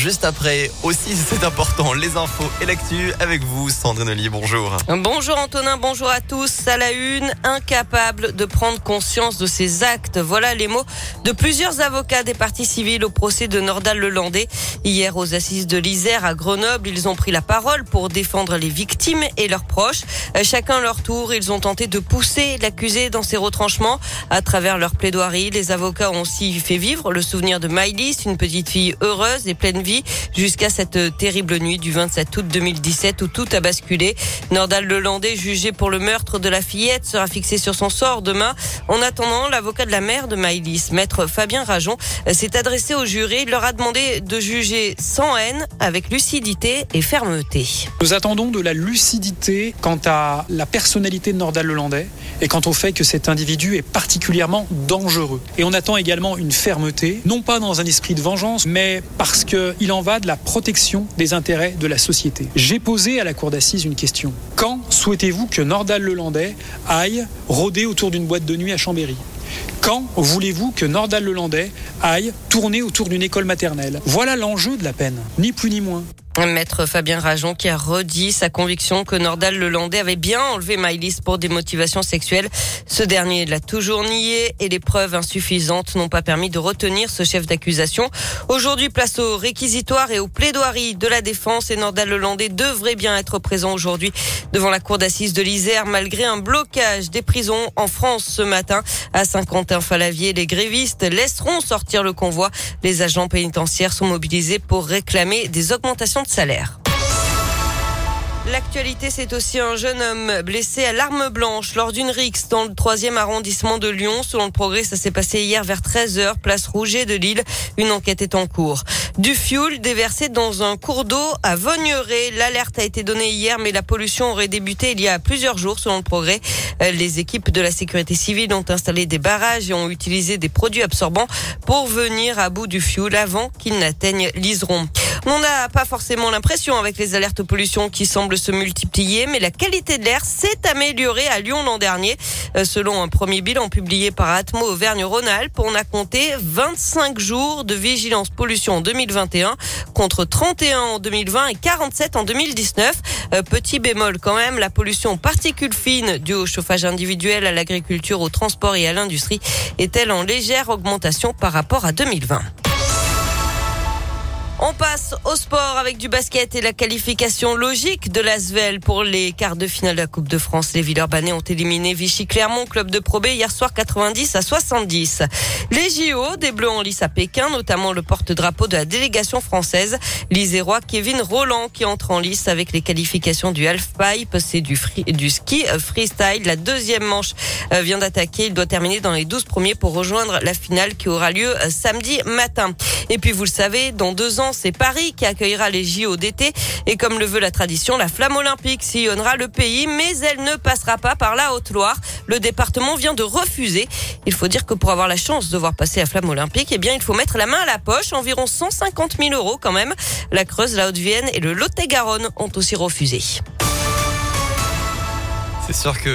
Juste après, aussi c'est important, les infos et l'actu avec vous, Sandrine Ollier, bonjour. Bonjour Antonin, bonjour à tous. À la une, incapable de prendre conscience de ses actes. Voilà les mots de plusieurs avocats des partis civils au procès de Nordal Lelandais. Hier aux assises de l'Isère à Grenoble, ils ont pris la parole pour défendre les victimes et leurs proches. Euh, chacun leur tour, ils ont tenté de pousser l'accusé dans ses retranchements. À travers leur plaidoirie, les avocats ont aussi fait vivre le souvenir de Maïlis, une petite fille heureuse et pleine jusqu'à cette terrible nuit du 27 août 2017 où tout a basculé. Nordal Lelandais, jugé pour le meurtre de la fillette, sera fixé sur son sort demain. En attendant, l'avocat de la mère de Maïlis, maître Fabien Rajon, s'est adressé au jury. Il leur a demandé de juger sans haine, avec lucidité et fermeté. Nous attendons de la lucidité quant à la personnalité de Nordal Lelandais et quant au fait que cet individu est particulièrement dangereux. Et on attend également une fermeté, non pas dans un esprit de vengeance, mais parce que il en va de la protection des intérêts de la société. J'ai posé à la cour d'assises une question. Quand souhaitez-vous que Nordal Lelandais aille rôder autour d'une boîte de nuit à Chambéry? Quand voulez-vous que Nordal Lelandais aille tourner autour d'une école maternelle? Voilà l'enjeu de la peine, ni plus ni moins. Maître Fabien Rajon qui a redit sa conviction que Nordal Lelandais avait bien enlevé Maïlis pour des motivations sexuelles. Ce dernier l'a toujours nié et les preuves insuffisantes n'ont pas permis de retenir ce chef d'accusation. Aujourd'hui, place au réquisitoire et aux plaidoiries de la défense et Nordal Lelandais devrait bien être présent aujourd'hui devant la cour d'assises de l'Isère malgré un blocage des prisons en France ce matin. À Saint-Quentin-Falavier, les grévistes laisseront sortir le convoi. Les agents pénitentiaires sont mobilisés pour réclamer des augmentations de L'actualité, c'est aussi un jeune homme blessé à l'arme blanche lors d'une rixe dans le troisième arrondissement de Lyon. Selon le progrès, ça s'est passé hier vers 13h, place Rouget de Lille. Une enquête est en cours. Du fioul déversé dans un cours d'eau à Vogneret. L'alerte a été donnée hier, mais la pollution aurait débuté il y a plusieurs jours, selon le progrès. Euh, les équipes de la sécurité civile ont installé des barrages et ont utilisé des produits absorbants pour venir à bout du fioul avant qu'il n'atteigne l'Iseron. On n'a pas forcément l'impression avec les alertes pollution qui semblent se multiplier, mais la qualité de l'air s'est améliorée à Lyon l'an dernier. Euh, selon un premier bilan publié par Atmo Auvergne-Rhône-Alpes, on a compté 25 jours de vigilance pollution en 2021 contre 31 en 2020 et 47 en 2019. Euh, petit bémol quand même, la pollution particules fines due au chauffage individuel, à l'agriculture, au transport et à l'industrie est-elle en légère augmentation par rapport à 2020. On passe au sport avec du basket et la qualification logique de l'Asvel pour les quarts de finale de la Coupe de France. Les Villeurbanais ont éliminé Vichy Clermont, club de Pro hier soir 90 à 70. Les JO, des Bleus en lice à Pékin, notamment le porte-drapeau de la délégation française, l'Isérois Kevin Roland qui entre en lice avec les qualifications du halfpipe, c'est du, ski freestyle. La deuxième manche euh, vient d'attaquer. Il doit terminer dans les 12 premiers pour rejoindre la finale qui aura lieu euh, samedi matin. Et puis vous le savez, dans deux ans, c'est Paris qui accueillera les JO d'été. Et comme le veut la tradition, la flamme olympique sillonnera le pays, mais elle ne passera pas par la Haute-Loire. Le département vient de refuser. Il faut dire que pour avoir la chance de voir passer la flamme olympique, eh bien, il faut mettre la main à la poche. Environ 150 000 euros quand même. La Creuse, la Haute-Vienne et le Lot-et-Garonne ont aussi refusé. C'est sûr que